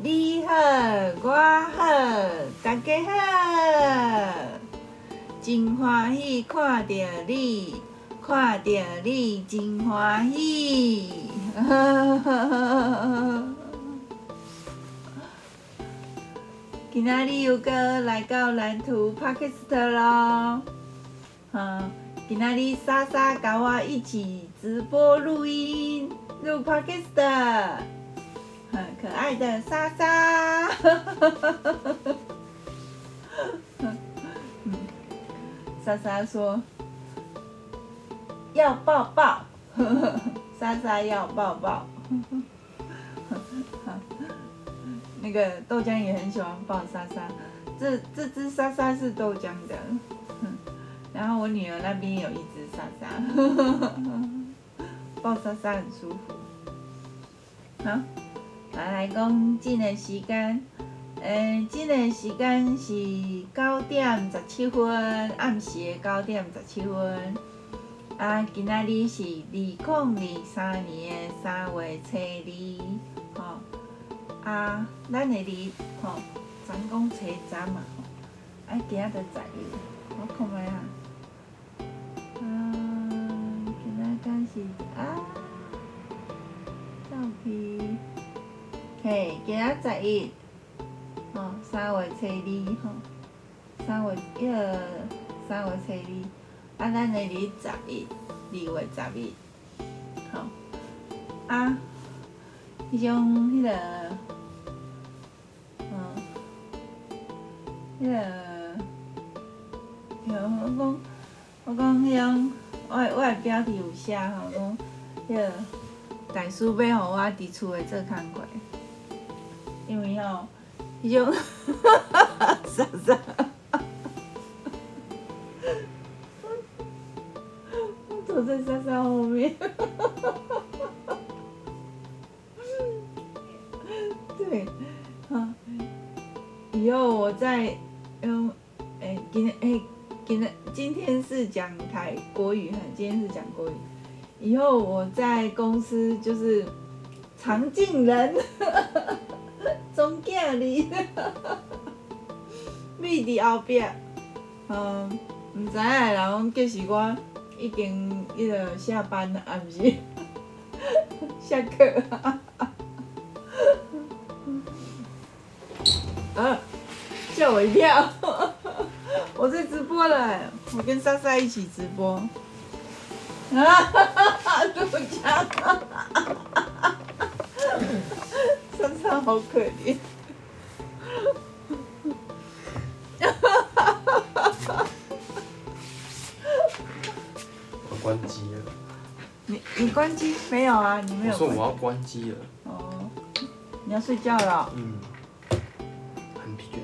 你好，我好，大家好，真欢喜看到你，看到你真欢喜。今仔日又阁来到蓝图 Podcast 咯，嗯，今仔日莎莎跟我一起直播录音录 Podcast。很可爱的莎莎，莎莎说要抱抱，莎莎要抱抱，那个豆浆也很喜欢抱莎莎，这这只莎莎是豆浆的，然后我女儿那边有一只莎莎，抱莎莎很舒服，啊。来讲，这个时间，诶、欸，这个时间是九点十七分，暗时的九点十七分。啊，今仔日是二零二三年的三月初二，吼、啊，咱的日，吼、哦，咱讲初三嘛，吼。啊，今仔日十一，我看觅啊。啊，今仔日是啊，照片。嘿，今仔十一，吼，三月初二，吼，三月迄号，三月初二，啊，咱的日十一，二月十一，吼，啊，迄种迄个，嗯，迄个，我讲，我讲迄种，我我的标题有写吼，讲，迄个，大叔要互我伫厝内做工课。因为哦，伊就莎莎，我走在莎莎后面，对，啊，以后我在用，哎，今天哎，今天今天是讲台国语哈，今天是讲国语，以后我在公司就是常进人。总经理，咪伫后壁，嗯，毋知影的人就是我已经迄个下班，啊，毋是？下课，啊，吓我一跳，我在直播了，我跟莎莎一起直播，啊哈哈哈，这么强。好可怜，我关机了。你你关机没有啊？你没有。我说我要关机了。哦，你要睡觉了。嗯。很疲倦。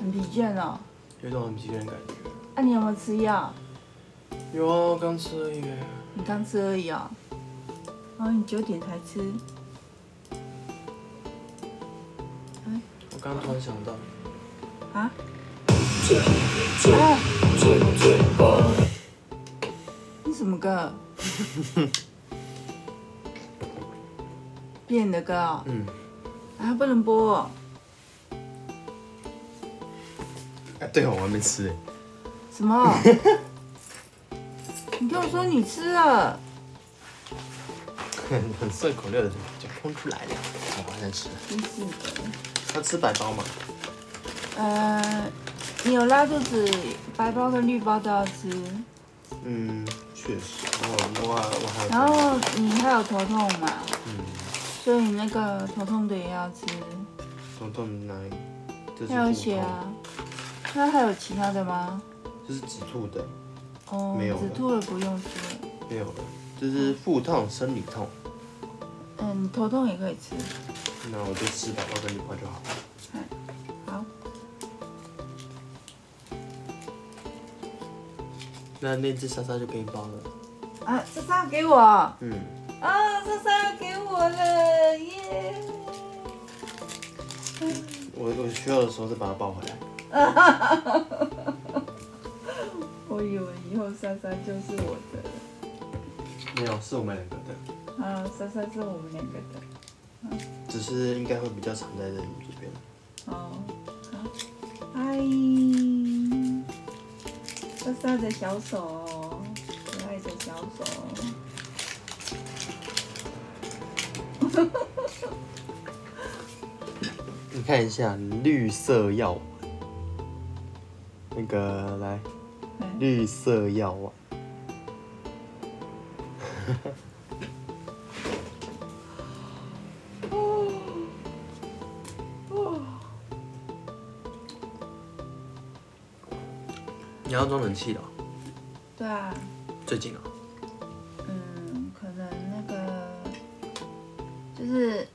很疲倦哦。有一种很疲倦的感觉。啊，你有没有吃药？有啊，刚吃而已。你刚吃而已啊？哦，你九点才吃。刚突然想到，啊？你什么歌？变的歌啊？嗯。啊，不能播哦。哎，对哦，我还没吃哎。什么？你跟我说你吃了。很很顺口溜的就空出来了，我还在吃。真是的。要吃白包吗？呃，你有拉肚子，白包跟绿包都要吃。嗯，确实。我我我还。然后你还有头痛嘛？嗯。所以你那个头痛的也要吃。头痛哪里？还有血啊？那还有其他的吗？就是止吐的。哦。没有。止吐的不用吃。没有了，这是腹痛、生理痛。嗯，头痛也可以吃。那我就吃白包跟绿包就好。嗯，好。那那只莎莎就给你包了。啊，莎莎给我。嗯。啊，莎莎给我了，耶！我我需要的时候再把它抱回来。我以为以后莎莎就是我的。没有，是我们两个的。啊，莎莎是我们两个的。只是应该会比较常在这里这边。哦，好，嗨，莎莎的小手，可爱的小手。你看一下绿色药丸，那个来，绿色药丸。要装冷气了？对啊。最近啊？嗯，可能那个就是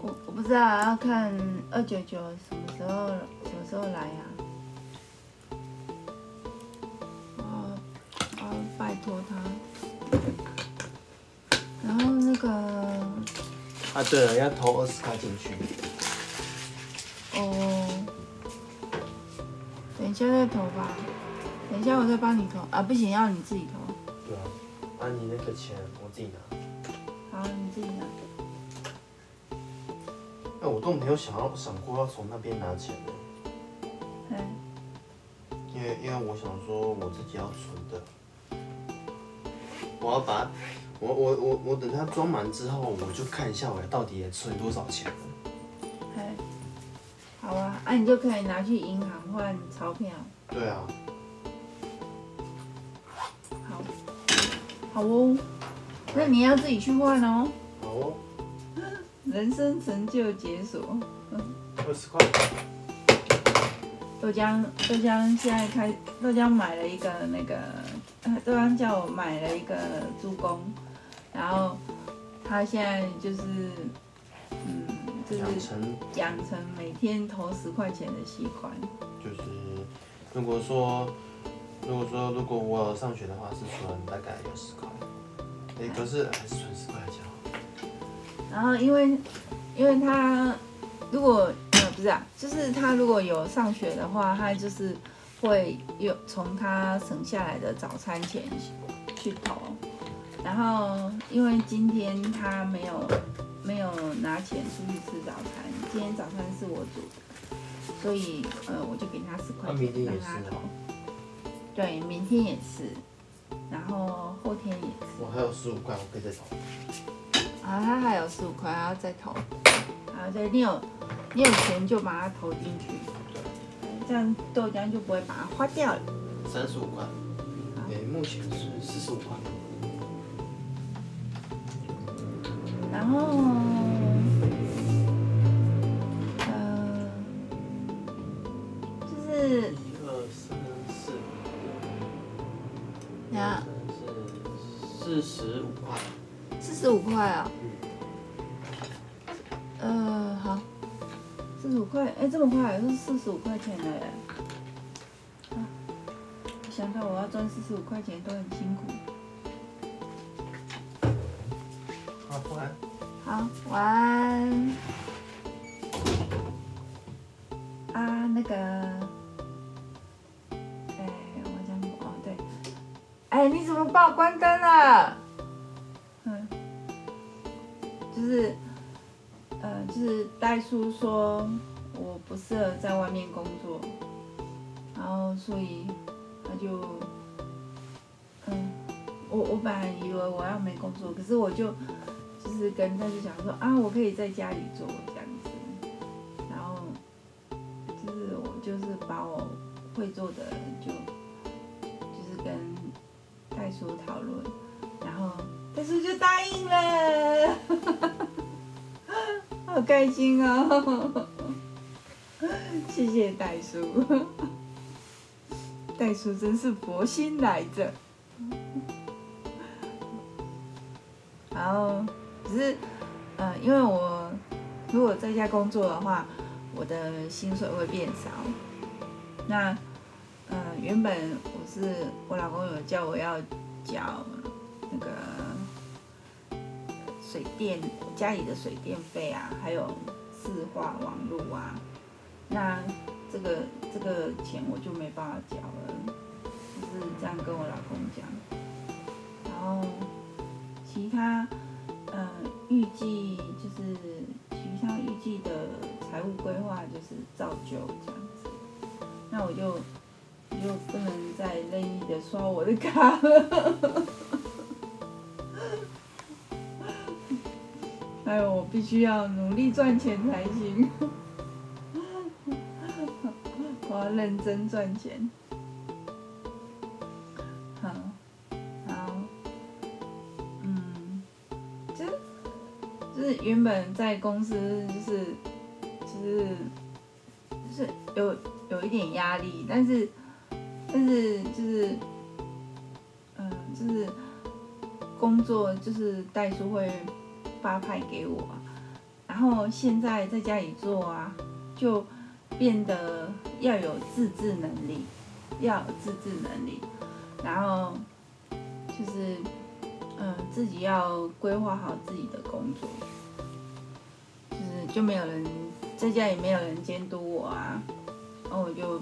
我我不知道要看二九九什么时候什么时候来呀？啊啊！拜托他。然后那个啊，对了，要投二十块进去。哦。等一下再投吧。等一下，我再帮你投啊！不行，要你自己投。对啊，啊，你那个钱我自己拿。好，你自己拿。哎，我都没有想要想过要从那边拿钱的。嗯。因为因为我想说我自己要存的，我要把，我我我我等它装满之后，我就看一下我到底存多少钱了。哎，好啊，啊，你就可以拿去银行换钞票。对啊。好哦，那你要自己去换哦。好哦。人生成就解锁。二十块。豆浆，豆浆现在开，豆浆买了一个那个，豆浆叫我买了一个猪公，然后他现在就是，嗯，就是养成养成每天投十块钱的习惯。就是，如果说。如果说如果我上学的话，是存大概有十块，哎、欸，可是还是存十块钱好。然后因为，因为他如果呃不是啊，就是他如果有上学的话，他就是会有从他省下来的早餐钱去投。然后因为今天他没有没有拿钱出去吃早餐，今天早餐是我煮的，所以呃我就给他十块钱让他投。对，明天也是，然后后天也是。我还有十五块，我可以再投。啊，他还有十五块，还要再投。啊，对，你有你有钱就把它投进去，这样豆浆就不会把它花掉了。三十五块，对，目前是四十五块。然后。四十五块，四十五块啊？呃，好，四十五块，哎，这么快，是四十五块钱的耶！啊，想到我要赚四十五块钱都很辛苦。好，晚安。好，晚安。啊，那个，哎，我讲哦，对，哎，你怎么帮我关灯了？是呃，就是代叔说我不适合在外面工作，然后所以他就，嗯，我我本来以为我要没工作，可是我就就是跟他就讲说啊，我可以在家里做这样子，然后就是我就是把我会做的就就是跟代叔讨论，然后。代叔就答应了，好开心哦！谢谢代叔，代叔真是佛心来着。然后只是，呃，因为我如果在家工作的话，我的薪水会变少。那，呃，原本我是我老公有叫我要缴那个。水电家里的水电费啊，还有四化网络啊，那这个这个钱我就没办法缴了，就是这样跟我老公讲。然后其他，呃，预计就是其他预计的财务规划就是照旧这样子，那我就就不能再任意的刷我的卡了，还有我必须要努力赚钱才行，我要认真赚钱。好。嗯。就是原本在公司就是，就是，就是有有一点压力，但是，但是就是，嗯，就是工作就是代书会发派给我，然后现在在家里做啊，就变得要有自制能力，要有自制能力，然后就是，嗯，自己要规划好自己的工作。就没有人在家，也没有人监督我啊，然后我就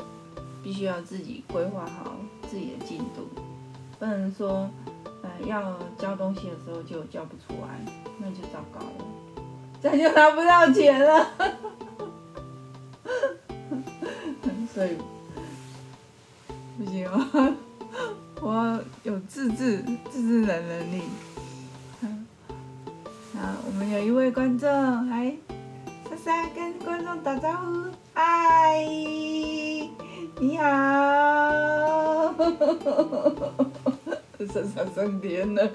必须要自己规划好自己的进度，不能说，呃，要交东西的时候就交不出来，那就糟糕了，这样就拿不到钱了。所以不行哦，我有自制自制的能力。好，我们有一位观众还。再跟观众打招呼，嗨，你好，上上天了。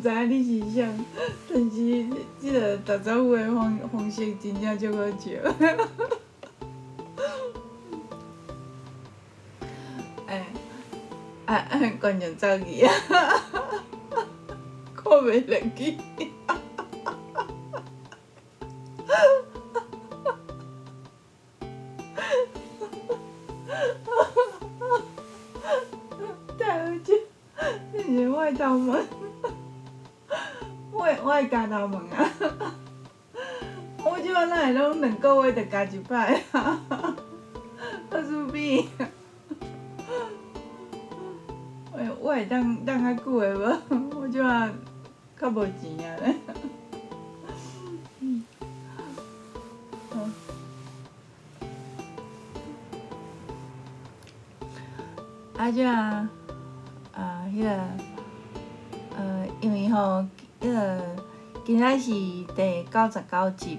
我唔知你是啥，但是即个打招呼的方方式真正足好笑。哎，啊啊，观众走去啊，看袂落去。加头毛啊！我即摆哪会拢两个月就加一摆啊！好舒服！我我会当当较久的无？我即摆较无钱啊咧！嗯，好。啊，这啊，啊，迄个，呃，因为吼。迄个今天是第九十九集，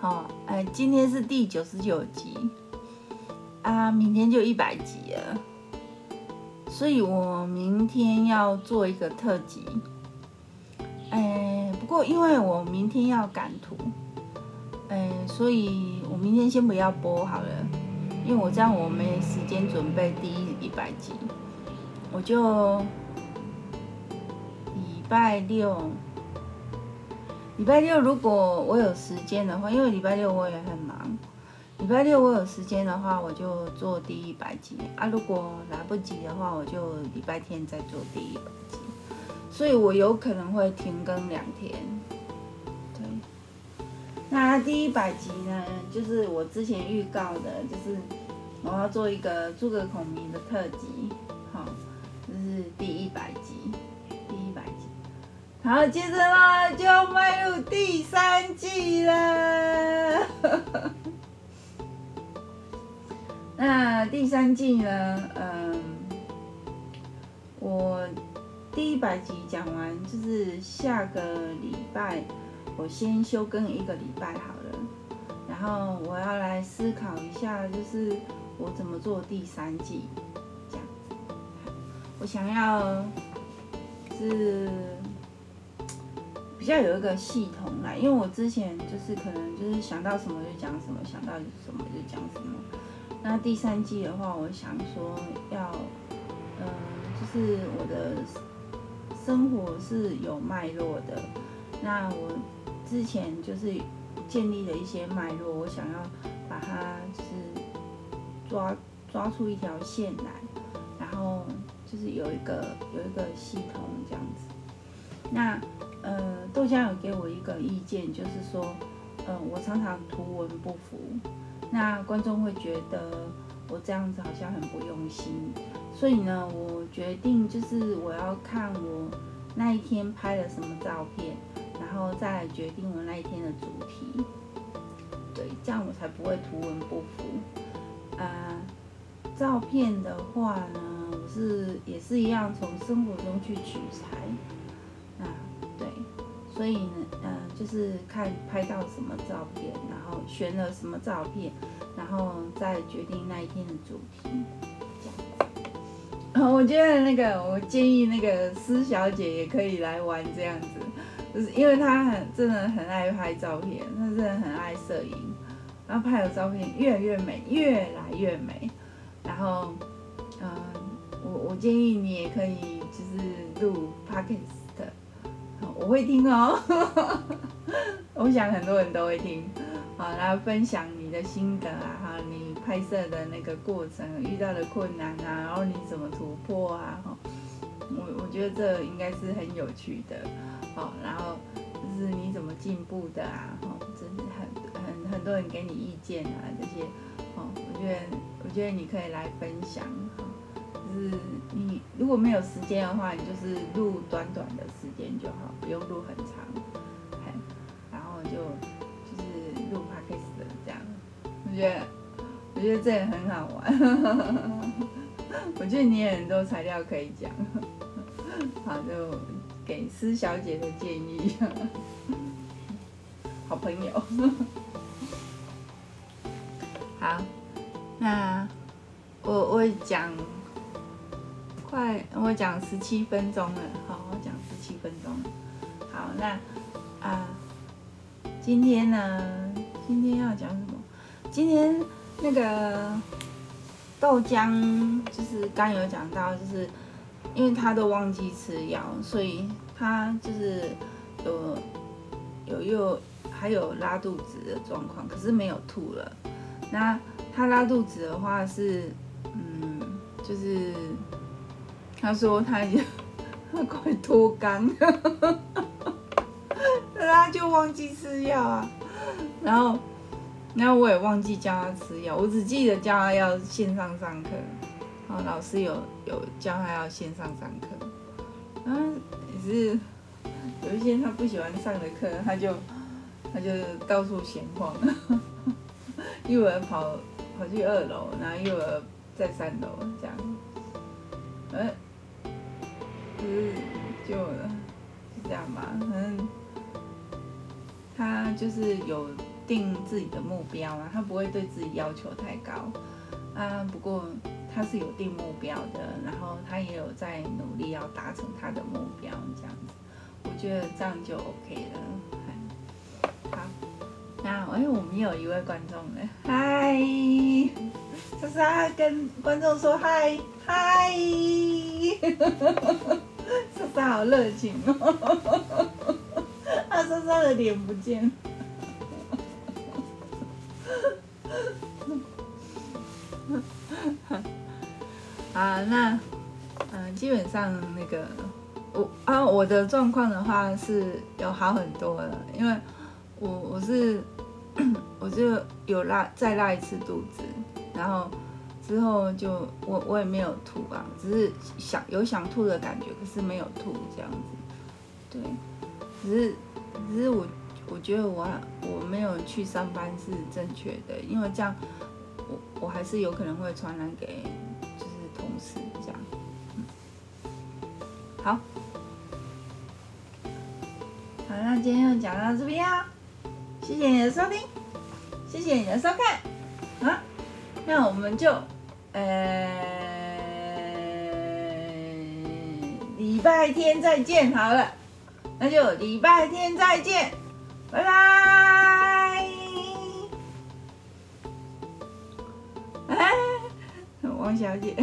好，哎，今天是第九十九集，啊，明天就一百集了，所以我明天要做一个特辑，哎，不过因为我明天要赶图，哎，所以我明天先不要播好了，因为我这样我没时间准备第一一百集，我就。礼拜六，礼拜六如果我有时间的话，因为礼拜六我也很忙。礼拜六我有时间的话，我就做第一百集啊。如果来不及的话，我就礼拜天再做第一百集。所以我有可能会停更两天。对，那第一百集呢，就是我之前预告的，就是我要做一个诸葛孔明的特辑，好，接着呢，就要迈入第三季了。那第三季呢？嗯，我第一百集讲完，就是下个礼拜我先休更一个礼拜好了。然后我要来思考一下，就是我怎么做第三季这样子。我想要是。比较有一个系统来，因为我之前就是可能就是想到什么就讲什么，想到什么就讲什么。那第三季的话，我想说要，嗯、就是我的生活是有脉络的。那我之前就是建立了一些脉络，我想要把它就是抓抓出一条线来，然后就是有一个有一个系统这样子。那呃，豆浆有给我一个意见，就是说，呃，我常常图文不符，那观众会觉得我这样子好像很不用心，所以呢，我决定就是我要看我那一天拍了什么照片，然后再来决定我那一天的主题。对，这样我才不会图文不符。呃，照片的话呢，我是也是一样从生活中去取材。啊、对，所以呢，呃，就是看拍到什么照片，然后选了什么照片，然后再决定那一天的主题。这样。我觉得那个，我建议那个施小姐也可以来玩这样子。就是因为她很真的很爱拍照片，她真的很爱摄影，然后拍的照片越来越美，越来越美。然后，嗯，我我建议你也可以就是录 p o c k e t 我会听哦，我想很多人都会听，好，然后分享你的心得啊，哈，你拍摄的那个过程遇到的困难啊，然后你怎么突破啊，哈，我我觉得这应该是很有趣的。哦，然后就是你怎么进步的啊？哦，真的很很很多人给你意见啊，这些哦，我觉得我觉得你可以来分享。就是你如果没有时间的话，你就是录短短的点就好，不用录很长。嘿，然后就就是录 podcast 这样，我觉得我觉得这也很好玩。我觉得你也很多材料可以讲。好，就。给施小姐的建议，好朋友。好，那我我讲快，我讲十七分钟了。好，那啊，今天呢？今天要讲什么？今天那个豆浆，就是刚有讲到，就是。因为他都忘记吃药，所以他就是有有又还有拉肚子的状况，可是没有吐了。那他拉肚子的话是，嗯，就是他说他已经他 快脱肛，他就忘记吃药啊。然后，然后我也忘记叫他吃药，我只记得叫他要线上上课。然后，老师有有教他要线上上课，嗯，也是有一些他不喜欢上的课，他就他就到处闲晃，一会儿跑跑去二楼，然后一会儿在三楼这样，嗯，就是就这样吧，反正，他就是有定自己的目标啊，他不会对自己要求太高。啊，不过。他是有定目标的，然后他也有在努力要达成他的目标，这样子，我觉得这样就 OK 了。好，那哎，我们有一位观众了，嗨，莎莎跟观众说嗨嗨，莎莎好热情哦，啊，莎莎的脸不见。啊，那，嗯、基本上那个我啊，我的状况的话是有好很多了，因为我我是 我就有拉再拉一次肚子，然后之后就我我也没有吐啊，只是想有想吐的感觉，可是没有吐这样子，对，只是只是我我觉得我我没有去上班是正确的，因为这样我我还是有可能会传染给就是。同事这样，好，好，那今天就讲到这边啊，谢谢你的收听，谢谢你的收看，啊，那我们就呃礼拜天再见好了，那就礼拜天再见，拜拜，哎，王小姐。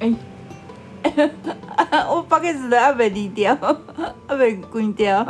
哎、我 podcast 都还没离掉，还没关掉。